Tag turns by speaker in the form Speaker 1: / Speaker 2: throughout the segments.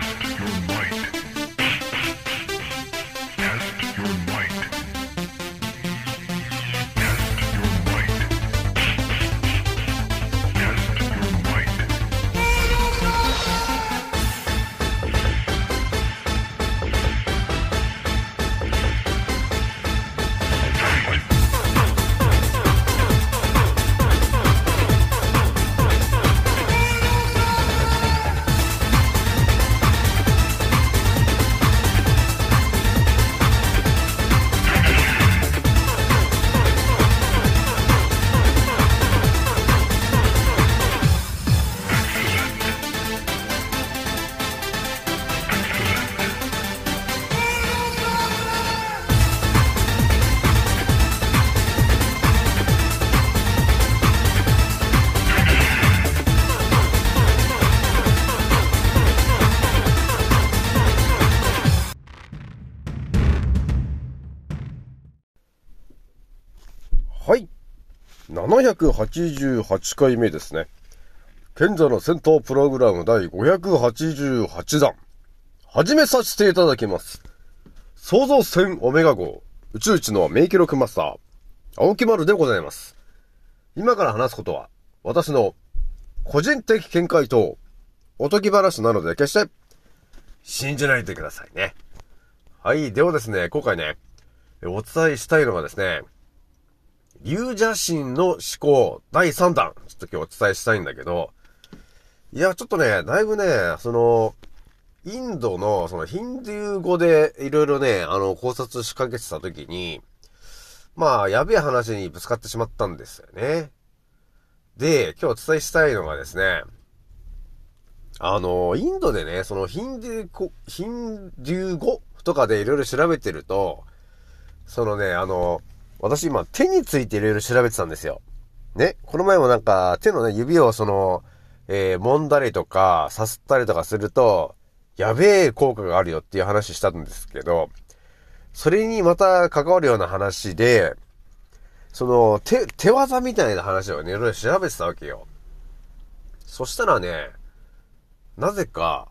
Speaker 1: Test your might.
Speaker 2: 788回目ですね。賢者の戦闘プログラム第588弾。始めさせていただきます。創造船オメガ号、宇宙一の名記録マスター、青木丸でございます。今から話すことは、私の個人的見解と、おとぎ話なので決して、信じないでくださいね。はい。ではですね、今回ね、お伝えしたいのがですね、龍邪神の思考第3弾。ちょっと今日お伝えしたいんだけど、いや、ちょっとね、だいぶね、その、インドの、その、ヒンドゥー語でいろいろね、あの、考察しかけてた時に、まあ、やべえ話にぶつかってしまったんですよね。で、今日お伝えしたいのがですね、あの、インドでね、そのヒンドゥー語、ヒンドゥー語とかでいろいろ調べてると、そのね、あの、私今手についていろいろ調べてたんですよ。ね。この前もなんか手のね、指をその、えー、揉んだりとか、さすったりとかすると、やべえ効果があるよっていう話したんですけど、それにまた関わるような話で、その、手、手技みたいな話をね、いろいろ調べてたわけよ。そしたらね、なぜか、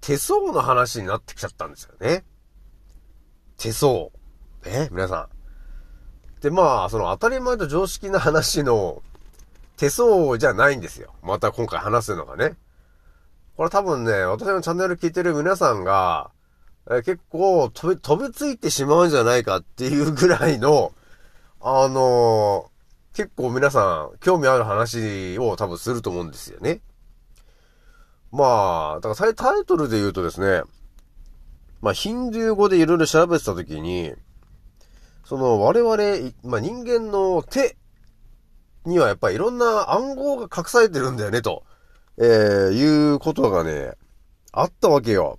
Speaker 2: 手相の話になってきちゃったんですよね。手相。ね、皆さん。で、まあ、その当たり前と常識な話の手相じゃないんですよ。また今回話すのがね。これ多分ね、私のチャンネル聞いてる皆さんが、え結構飛び、飛びついてしまうんじゃないかっていうぐらいの、あのー結構皆さん興味ある話を多分すると思うんですよね。まあ、だからタイトルで言うとですね、まあ、ヒンドゥー語でいろいろ調べてたときに、その我々、まあ、人間の手にはやっぱりいろんな暗号が隠されてるんだよね、と、えー、いうことがね、あったわけよ。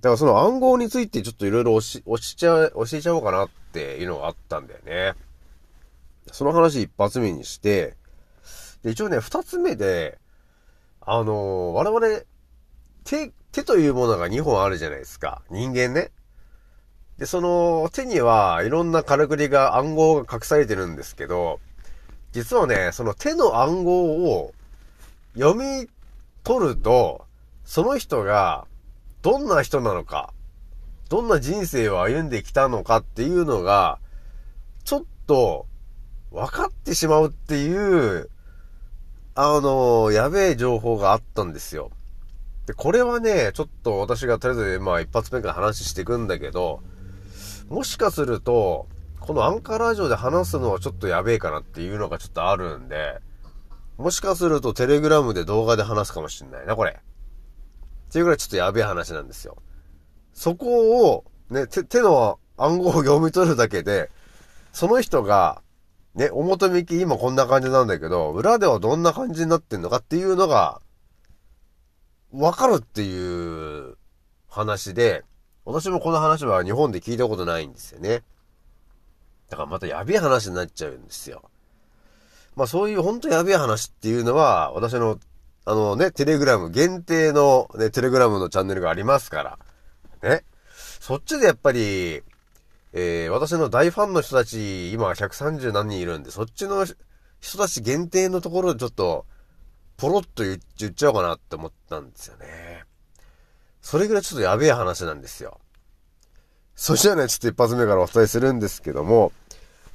Speaker 2: だからその暗号についてちょっといろいろ教し、教えちゃ、教えちゃおうかなっていうのがあったんだよね。その話一発目にして、で、一応ね、二つ目で、あのー我々、手、手というものが2本あるじゃないですか。人間ね。で、その手にはいろんなからくりが暗号が隠されてるんですけど、実はね、その手の暗号を読み取ると、その人がどんな人なのか、どんな人生を歩んできたのかっていうのが、ちょっと分かってしまうっていう、あの、やべえ情報があったんですよ。で、これはね、ちょっと私がとりあえず、まあ一発目から話していくんだけど、もしかすると、このアンカーラジオで話すのはちょっとやべえかなっていうのがちょっとあるんで、もしかするとテレグラムで動画で話すかもしんないな、これ。っていうぐらいちょっとやべえ話なんですよ。そこを、ね、手、手の暗号を読み取るだけで、その人が、ね、表向き今こんな感じなんだけど、裏ではどんな感じになってんのかっていうのが、わかるっていう話で、私もこの話は日本で聞いたことないんですよね。だからまたやべえ話になっちゃうんですよ。まあそういう本当やべえ話っていうのは、私の、あのね、テレグラム限定のね、テレグラムのチャンネルがありますから。ね。そっちでやっぱり、えー、私の大ファンの人たち、今130何人いるんで、そっちの人たち限定のところでちょっと、ポロッと言っちゃおうかなって思ったんですよね。それぐらいちょっとやべえ話なんですよ。そしたらね、ちょっと一発目からお伝えするんですけども、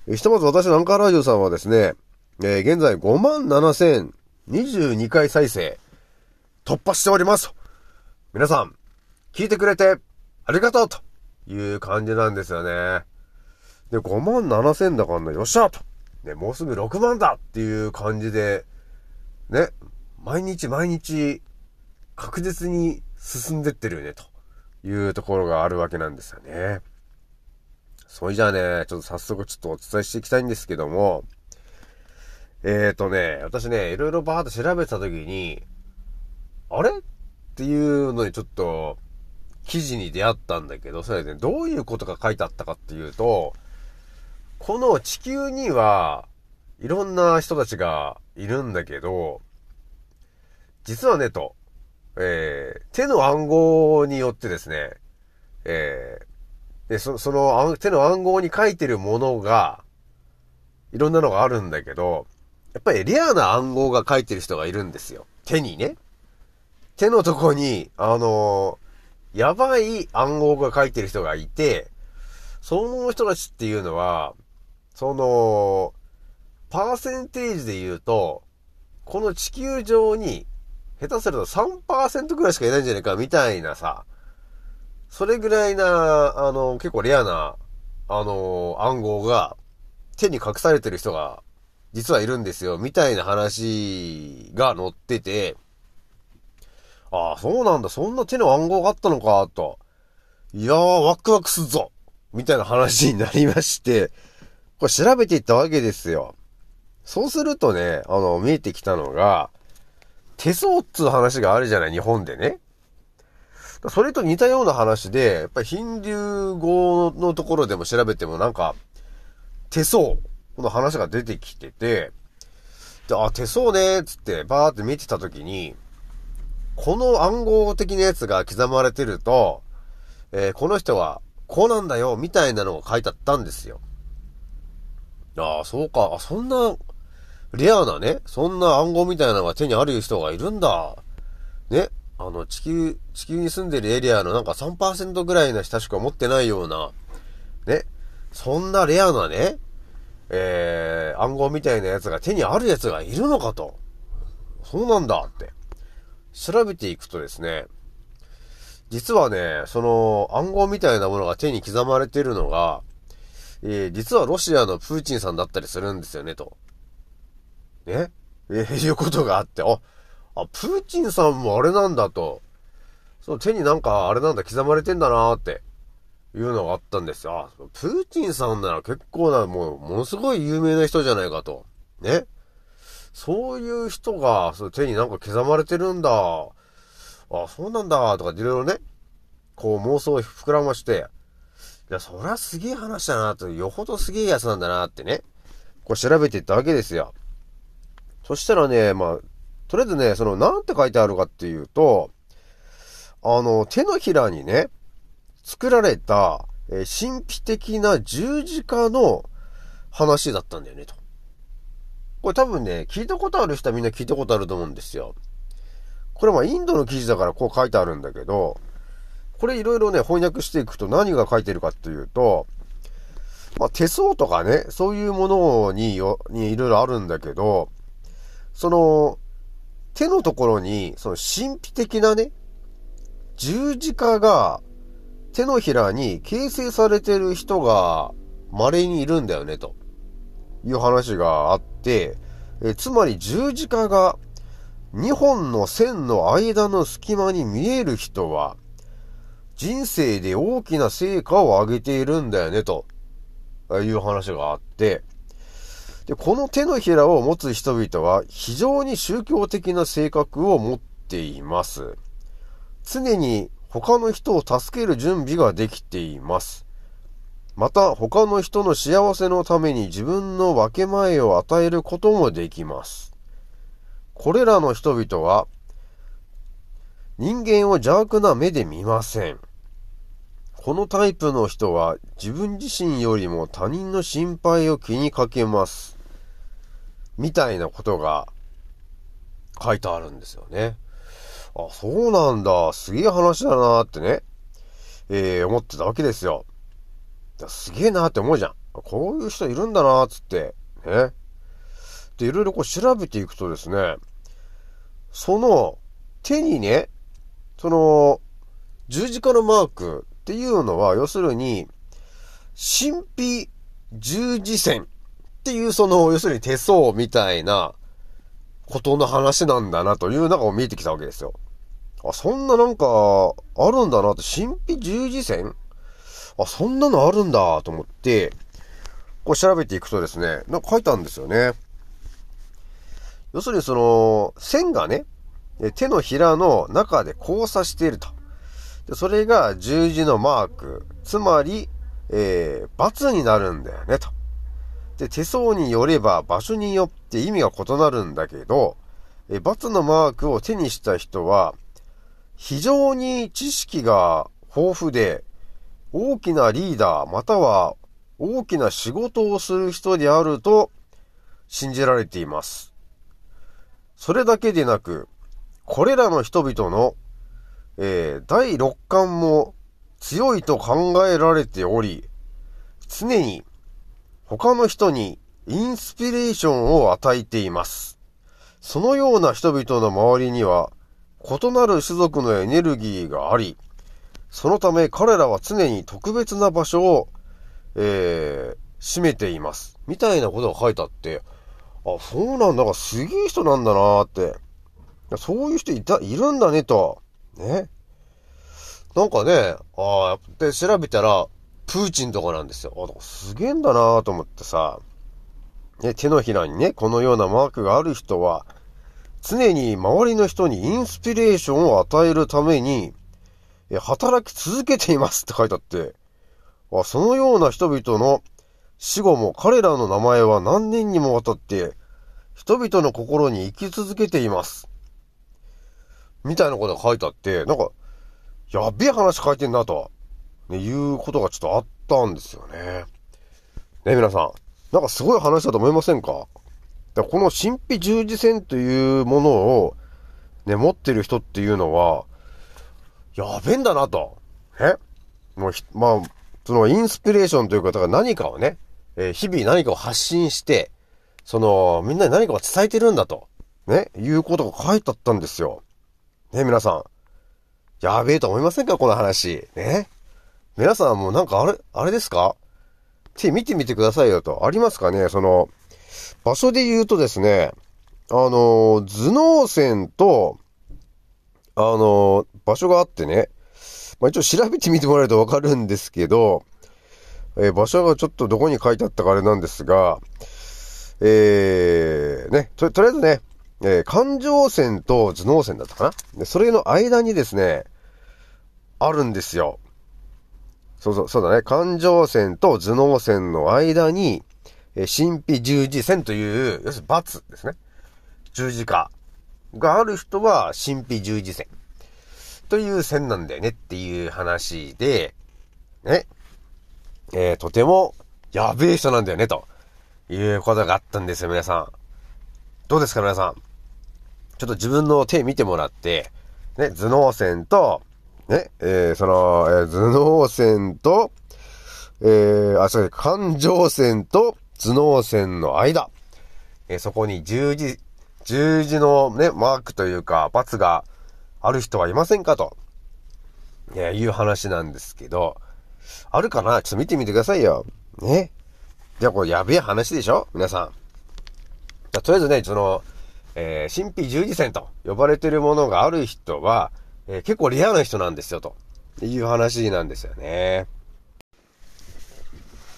Speaker 2: ひとまず私のアンカーラジオさんはですね、えー現在57,022回再生突破しております。皆さん、聞いてくれてありがとうという感じなんですよね。で、5万7千だからね、よっしゃと。ね、もうすぐ6万だっていう感じで、ね、毎日毎日確実に進んでってるよね、というところがあるわけなんですよね。それじゃあね、ちょっと早速ちょっとお伝えしていきたいんですけども、えーとね、私ね、いろいろバーっと調べてた時に、あれ？っていうのにちょっと、記事に出会ったんだけど、それでね、どういうことが書いてあったかっていうと、この地球には、いろんな人たちがいるんだけど、実はね、と、えー、手の暗号によってですね、えー、で、そその手の暗号に書いてるものが、いろんなのがあるんだけど、やっぱりレアな暗号が書いてる人がいるんですよ。手にね。手のとこに、あのーやばい暗号が書いてる人がいて、その人たちっていうのは、その、パーセンテージで言うと、この地球上に、下手すると3%ぐらいしかいないんじゃないか、みたいなさ、それぐらいな、あの、結構レアな、あの、暗号が、手に隠されてる人が、実はいるんですよ、みたいな話が載ってて、ああ、そうなんだ、そんな手の暗号があったのか、と。いやー、ワクワクすっぞみたいな話になりまして、これ調べていったわけですよ。そうするとね、あの、見えてきたのが、手相っつう話があるじゃない、日本でね。それと似たような話で、やっぱりヒンデュー語のところでも調べてもなんか、手相の話が出てきてて、で、あ、手相ねつってバーって見てたときに、この暗号的なやつが刻まれてると、えーこの人はこうなんだよ、みたいなのが書いてあったんですよ。ああ、そうか。あ、そんな、レアなね、そんな暗号みたいなのが手にある人がいるんだ。ね。あの、地球、地球に住んでるエリアのなんか3%ぐらいな人しか持ってないような、ね。そんなレアなね、えー、暗号みたいなやつが手にあるやつがいるのかと。そうなんだって。調べていくとですね、実はね、その暗号みたいなものが手に刻まれているのが、えー実はロシアのプーチンさんだったりするんですよね、と。ねえーいうことがあって、あ、あ、プーチンさんもあれなんだと。その手になんかあれなんだ刻まれてんだなーって。いうのがあったんですよ。あ、プーチンさんなら結構な、もう、ものすごい有名な人じゃないかと。ねそういう人が、その手になんか刻まれてるんだ。あ、そうなんだ、とかいろいろね、こう妄想を膨らまして、いや、そりゃすげえ話だなと、よほどすげえやつなんだなってね、こう調べていったわけですよ。そしたらね、まあ、とりあえずね、その、なんて書いてあるかっていうと、あの、手のひらにね、作られた、えー神秘的な十字架の話だったんだよね、と。これ多分ね、聞いたことある人はみんな聞いたことあると思うんですよ。これまあインドの記事だからこう書いてあるんだけど、これいろいろね、翻訳していくと何が書いてるかっていうと、まあ手相とかね、そういうものによ、にいろいろあるんだけど、その、手のところに、その神秘的なね、十字架が手のひらに形成されてる人が稀にいるんだよね、と。いう話があって、えつまり十字架が2本の線の間の隙間に見える人は、人生で大きな成果を上げているんだよね、と。いう話があって、で、この手のひらを持つ人々は非常に宗教的な性格を持っています。常に他の人を助ける準備ができています。また他の人の幸せのために自分の分け前を与えることもできます。これらの人々は人間を邪悪な目で見ません。このタイプの人は自分自身よりも他人の心配を気にかけます。みたいなことが書いてあるんですよね。あ、そうなんだ。すげえ話だなーってね、えー、思ってたわけですよ。すげえなーって思うじゃん。こういう人いるんだなーつって、ね。で、いろいろこう調べていくとですね、その手にね、その十字架のマークっていうのは、要するに、神秘十字線っていうその、要するに手相みたいなことの話なんだなというのが見えてきたわけですよ。あ、そんななんか、あるんだなって、神秘十字線？あ、そんなのあるんだと思って、こう調べていくとですね、なんか書いてあるんですよね。要するにその、線がね、手のひらの中で交差していると。でそれが十字のマーク。つまり、えー、×になるんだよね、と。で、手相によれば場所によって意味が異なるんだけど、え×のマークを手にした人は、非常に知識が豊富で、大きなリーダーまたは大きな仕事をする人であると信じられています。それだけでなく、これらの人々の、えー、第六感も強いと考えられており、常に他の人にインスピレーションを与えています。そのような人々の周りには異なる種族のエネルギーがあり、そのため彼らは常に特別な場所を、えー、占めています。みたいなことが書いてあって、あ、そうなんだ、なんかすげえ人なんだなーって。そういう人いた、いるんだねと。ね。なんかね、ああ、で、調べたら、プーチンとかなんですよ。あ、すげえんだなと思ってさ。ね、手のひらにね、このようなマークがある人は、常に周りの人にインスピレーションを与えるために、働き続けていますって書いてあって、あそのような人々の死後も彼らの名前は何年にもわたって人々の心に生き続けています。みたいなことが書いてあって、なんか、やべえ話書いてんなと、ね、いうことがちょっとあったんですよね。ね、皆さん。なんかすごい話だと思いませんか？だこの神秘十字線というものを、ね、持ってる人っていうのは、やべえんだなと。えもうまあ、そのインスピレーションというか、だから何かをね、えー、日々何かを発信して、その、みんなに何かを伝えてるんだと。ね、いうことが書いてあったんですよ。ね、皆さん。やべえと思いませんか？この話。ね。皆さんもなんかあれ、あれですか？手見てみてくださいよと。ありますかね？その、場所で言うとですね、あの、頭脳線と、あの、場所があってね、まあ、一応調べてみてもらえるとわかるんですけど、えー、場所がちょっとどこに書いてあったかあれなんですが、えー、ね、と、とりあえずね、えー、感情線と頭脳線だったかな？でそれの間にですね、あるんですよ。そうそう、そうだね。感情線と頭脳線の間に、え神秘十字線という、要するに罰ですね。十字架がある人は神秘十字線という線なんだよねっていう話で、ね。えー、とてもやべえ人なんだよねということがあったんですよ、皆さん。どうですか、皆さん？ちょっと自分の手見てもらって、ね、頭脳線と、ね、えー、その、えー、頭脳線と、えー、あ、そう感情線と、頭脳線の間、えー、そこに十字、十字のね、マークというか、罰がある人はいませんかと、えいう話なんですけど、あるかな？ちょっと見てみてくださいよ。ね。じゃあこれやべえ話でしょ？皆さん。じゃとりあえずね、その、えー、神秘十字線と呼ばれてるものがある人は、えー、結構レアな人なんですよ、という話なんですよね。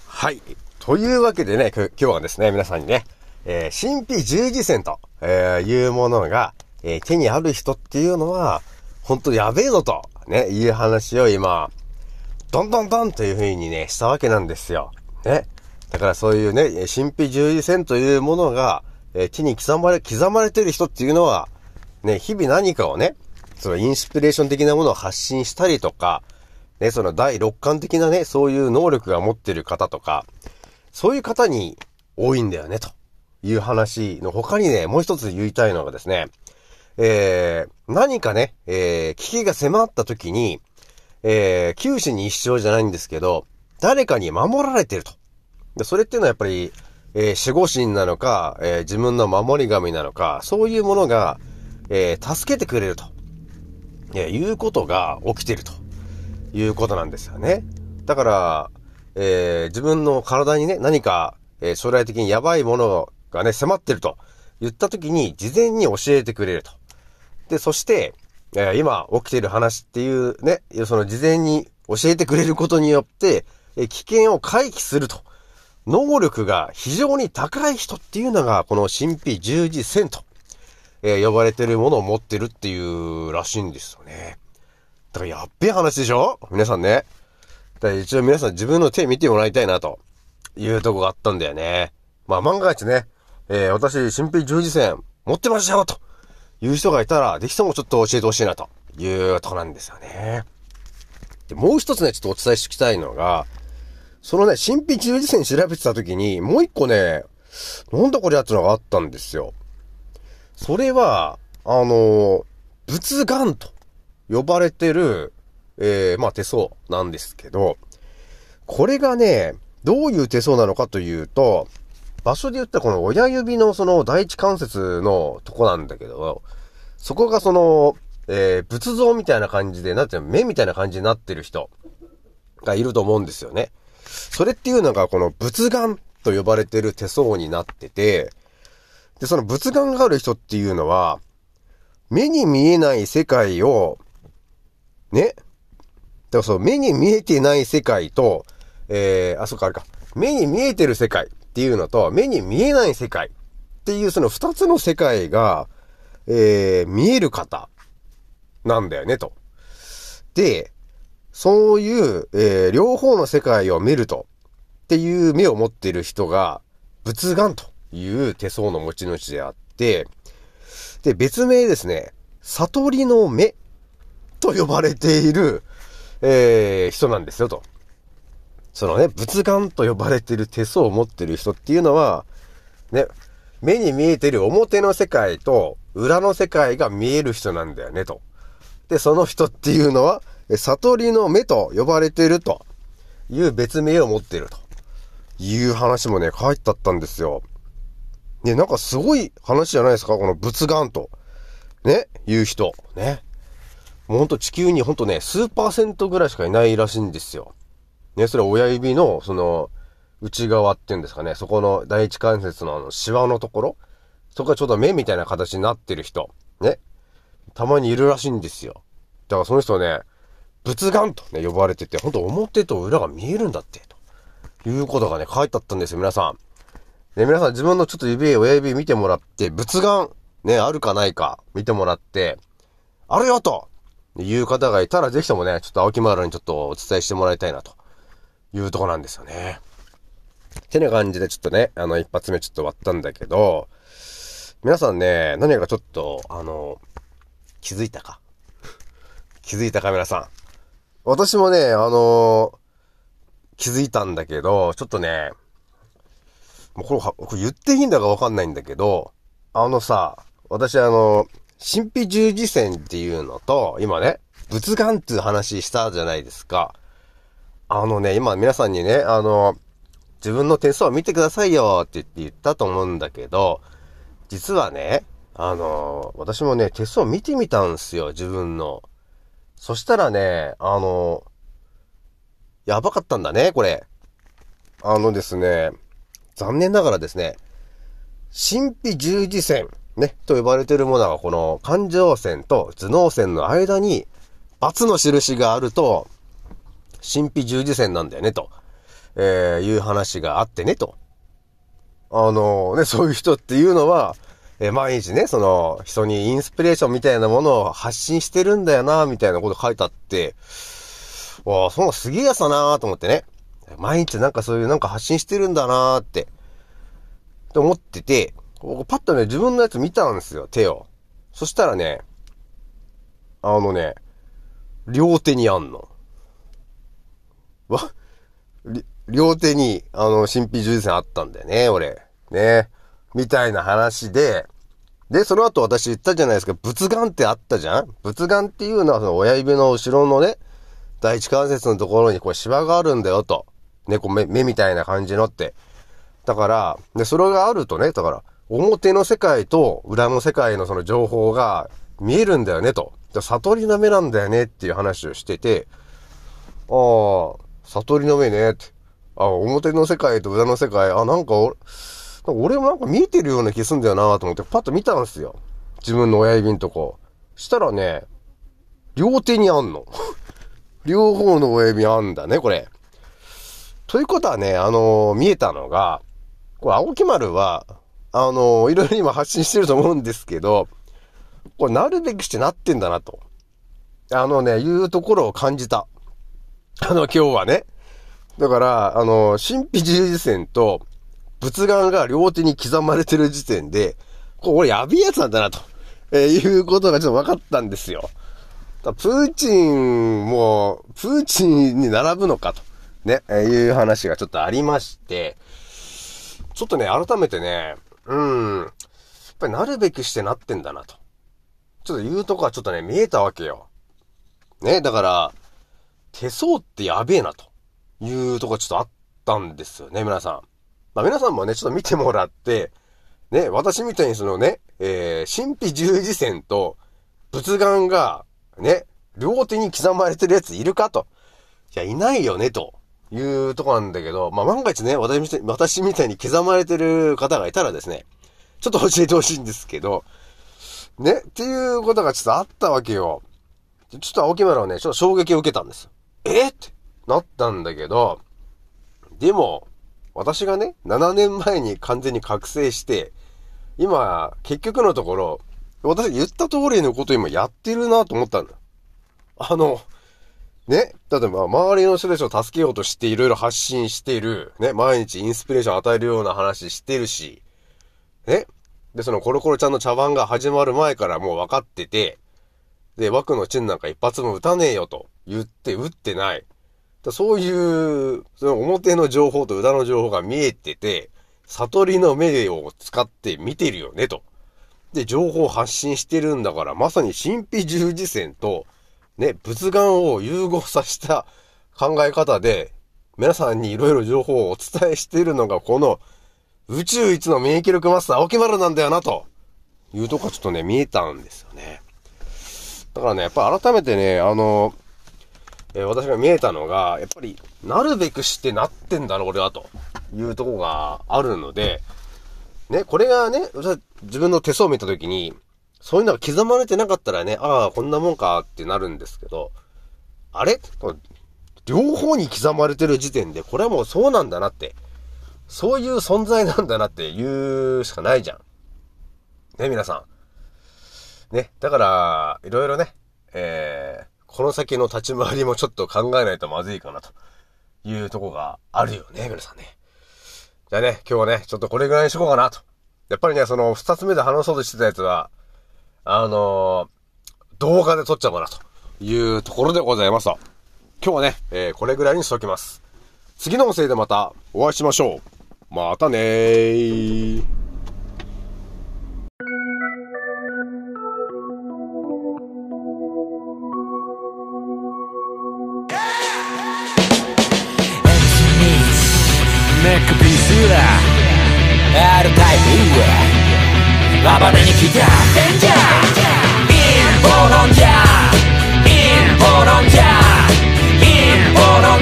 Speaker 2: はい。というわけでね、今日はですね、皆さんにね、えー、神秘十字線と、え、いうものが、えー、手にある人っていうのは、本当やべえぞと、ね、いう話を今、どんどんどんという風にね、したわけなんですよ。ね。だからそういうね、神秘十字線というものが、えー、手に刻まれ、刻まれてる人っていうのは、ね、日々何かをね、そのインスピレーション的なものを発信したりとか、ね、その第六感的なね、そういう能力が持ってる方とか、そういう方に多いんだよね、という話の他にね、もう一つ言いたいのがですね、えー、何かね、えー、危機が迫った時に、えー、九死に一生じゃないんですけど、誰かに守られてると。で、それっていうのはやっぱり、えー、守護神なのか、えー、自分の守り神なのか、そういうものが、えー、助けてくれると、えいうことが起きてるということなんですよね。だから、え自分の体にね、何か、え将来的にやばいものがね、迫ってると言った時に、事前に教えてくれると。で、そして、え今起きてる話っていうね、その事前に教えてくれることによって、え危険を回避すると。能力が非常に高い人っていうのが、この神秘十字戦と、え、呼ばれてるものを持ってるっていうらしいんですよね。だからやっべえ話でしょ？皆さんね。だから一応皆さん自分の手見てもらいたいなというとこがあったんだよね。まあ万が一ね、えー、私、神秘十字戦持ってましたよという人がいたら、ぜひともちょっと教えてほしいなというとこなんですよね。で、もう一つね、ちょっとお伝えしておきたいのが、そのね、神秘十字線調べてた時に、もう一個ね、なんだこれやってのがあったんですよ。それは、あの、仏眼と呼ばれてる、えー、まあ手相なんですけど、これがね、どういう手相なのかというと、場所で言ったらこの親指のその第一関節のとこなんだけど、そこがその、えー、仏像みたいな感じで、なんていうの、目みたいな感じになってる人がいると思うんですよね。それっていうのがこの仏眼と呼ばれてる手相になってて、で、その仏眼がある人っていうのは、目に見えない世界を、ね？だからそう、目に見えてない世界と、えー、あ、そっか、あれか。目に見えてる世界っていうのと、目に見えない世界っていうその二つの世界が、えー、見える方なんだよね、と。で、そういう、えー、両方の世界を見ると、っていう目を持っている人が、仏眼という手相の持ち主であって、で、別名ですね、悟りの目と呼ばれている、えー、人なんですよ、と。そのね、仏眼と呼ばれている手相を持ってる人っていうのは、ね、目に見えてる表の世界と裏の世界が見える人なんだよね、と。で、その人っていうのは、悟りの目と呼ばれているという別名を持っているという話もね、書いてあったんですよ。ね、なんかすごい話じゃないですかこの仏眼と。ね、いう人。ね。もうほんと地球にほんとね、数パーセントぐらいしかいないらしいんですよ。ね、それ親指の、その、内側っていうんですかね、そこの第一関節のあの、シワのところそこがちょうど目みたいな形になってる人。ね。たまにいるらしいんですよ。だからその人ね、仏眼とね、呼ばれてて、ほんと表と裏が見えるんだって、ということがね、書いてあったんですよ、皆さん。ね、皆さん自分のちょっと指、親指見てもらって、仏眼、ね、あるかないか、見てもらって、あるよという方がいたら、ぜひともね、ちょっと青木丸にちょっとお伝えしてもらいたいな、というとこなんですよね。てな感じでちょっとね、あの、一発目ちょっと終わったんだけど、皆さんね、何かちょっと、あの、気づいたか？気づいたか皆さん？私もね、あのー、気づいたんだけど、ちょっとね、もうこれ、これ言っていいんだかわかんないんだけど、あのさ、私あの、神秘十字線っていうのと、今ね、仏眼っていう話したじゃないですか。あのね、今皆さんにね、あの、自分の点数を見てくださいよって言って言ったと思うんだけど、実はね、あの、私もね、手相見てみたんすよ、自分の。そしたらね、あの、やばかったんだね、これ。あのですね、残念ながらですね、神秘十字線、ね、と呼ばれているものがこの感情線と頭脳線の間に、×の印があると、神秘十字線なんだよね、と、えー、いう話があってね、と。あのね、そういう人っていうのは、えー、毎日ね、その、人にインスピレーションみたいなものを発信してるんだよな、みたいなこと書いてあって、わあ、そんなすげえやつだなと思ってね。毎日なんかそういうなんか発信してるんだなーって、って思ってて、パッとね、自分のやつ見たんですよ、手を。そしたらね、あのね、両手にあんの。わ、両手に、あの、神秘十字線あったんだよね、俺。ね。みたいな話で、で、その後私言ったじゃないですか、仏眼ってあったじゃん？仏眼っていうのはその親指の後ろのね、第一関節のところにこうシワがあるんだよと。猫目、目みたいな感じのって。だから、で、それがあるとね、だから、表の世界と裏の世界のその情報が見えるんだよねと。悟りの目なんだよねっていう話をしてて、ああ、悟りの目ねって。あ表の世界と裏の世界、あ、なんか俺、か俺もなんか見えてるような気すんだよなと思ってパッと見たんですよ。自分の親指んとこ。したらね、両手にあんの。両方の親指あんだね、これ。ということはね、あのー見えたのが、これ、青木丸は、あのーいろいろ今発信してると思うんですけど、これ、なるべくしてなってんだなと。あのね、いうところを感じた。あの、今日はね。だから、あのー神秘十字線と、仏眼が両手に刻まれてる時点で、これ俺やべえやつなんだなと、えーいうことがちょっと分かったんですよ。プーチンも、プーチンに並ぶのかと、ね、えいう話がちょっとありまして、ちょっとね、改めてね、うん、やっぱりなるべくしてなってんだなと。ちょっと言うとこはちょっとね、見えたわけよ。ね、だから、手相ってやべえなというとこちょっとあったんですよね、皆さん。まあ皆さんもね、ちょっと見てもらって、ね、私みたいにそのね、えー、神秘十字線と仏眼が、ね、両手に刻まれてるやついるかと。いや、いないよね、というとこなんだけど、まあ万が一ね、私みたいに刻まれてる方がいたらですね、ちょっと教えてほしいんですけど、ね、っていうことがちょっとあったわけよ。ちょっと青木村はね、ちょっと衝撃を受けたんですよ。え？ってなったんだけど、でも、私がね、7年前に完全に覚醒して、今、結局のところ、私言った通りのこと今やってるなと思ったんだ。あの、ね、だってまあ周りの人たちを助けようとしていろいろ発信している、ね、毎日インスピレーション与えるような話してるし、ね、で、そのコロコロちゃんの茶番が始まる前からもう分かってて、で、枠のチェンなんか一発も打たねえよと言って打ってない。だそういう、その表の情報と裏の情報が見えてて、悟りの目を使って見てるよねと。で、情報発信してるんだから、まさに神秘十字線と、ね、仏眼を融合させた考え方で、皆さんにいろいろ情報をお伝えしているのが、この宇宙一の免疫力マスター、青木丸なんだよな、というとこがちょっとね、見えたんですよね。だからね、やっぱ改めてね、あの、えー私が見えたのが、やっぱり、なるべくしてなってんだろ、俺は、というとこがあるので、ね、これがね、自分の手相を見たときに、そういうのが刻まれてなかったらね、ああ、こんなもんかってなるんですけど、あれ？両方に刻まれてる時点で、これはもうそうなんだなって、そういう存在なんだなって言うしかないじゃん。ね、皆さん。ね、だから、いろいろね、えー、この先の立ち回りもちょっと考えないとまずいかなというとこがあるよね、皆さんね。じゃあね、今日はね、ちょっとこれぐらいにしとこうかなと。やっぱりね、その二つ目で話そうとしてたやつは、あのー動画で撮っちゃおうかなというところでございますと。今日はね、えーこれぐらいにしときます。次の音声でまたお会いしましょう。またねー。
Speaker 3: ネックピースだ R タイプ暴れに来たデンジャー陰謀論じゃ陰謀論じゃ陰謀論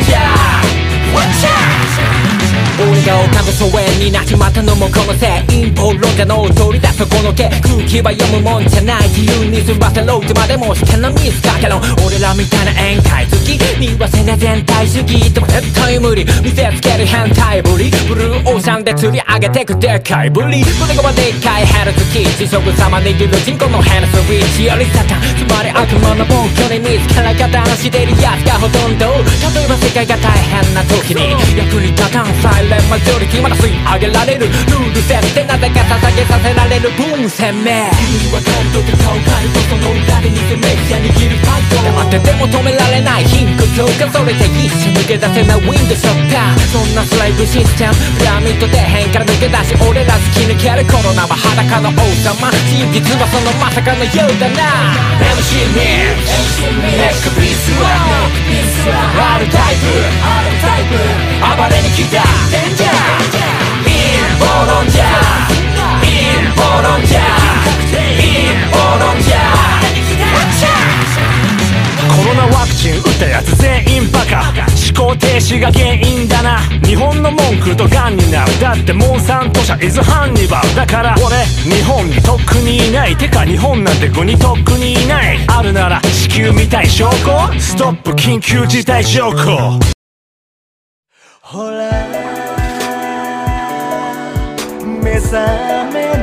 Speaker 3: じゃ Watch out 俺が丘の疎遠になっちまったのもこのせい。陰謀論者の取り出すこの手空気は読むもんじゃない自由に済ませろいつまでも試験のミスだけど俺らみたいな宴会好き見忘れ全体主義でも絶対無理見せつける変態ぶり。ブルーオーシャンで釣り上げてくでかいぶり。それがでっかいヘルツキー地食様握る人口のヘルスウィッチよりサタンつまり悪魔の暴挙に見つから方のしてるやつがほとんど。例えば世界が大変な時に。役に立たんサイレンマジョリテにまだ吸い上げられる。ルール設定なぜか捧げさせられる分鮮明君に分かるとか顔変えるとその裏で偽メディア握るファイト黙ってても止められない貧困強化それで一瞬抜け出せないウィンドショッター。そんなスライブシステムピラミッド底辺から抜け出し俺ら突き抜けるコロナは裸の王様。真実はそのまさかのようだな。MC ミックネックピースは R タイプ暴れに来たデンジャーインボロンジャーインボロンジャーインボロンジャー
Speaker 4: コロナワクチン打ったやつ全員バカ。思考停止が原因だな。日本の文句とガンになる。だってモンサント社イズハンニバル。だから俺日本にとっくにいない。てか日本なんて国とっくにいない。あるなら地球みたい証拠？ストップ緊急事態証拠。ほら。目覚め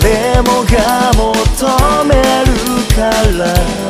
Speaker 4: 誰もが求めるから。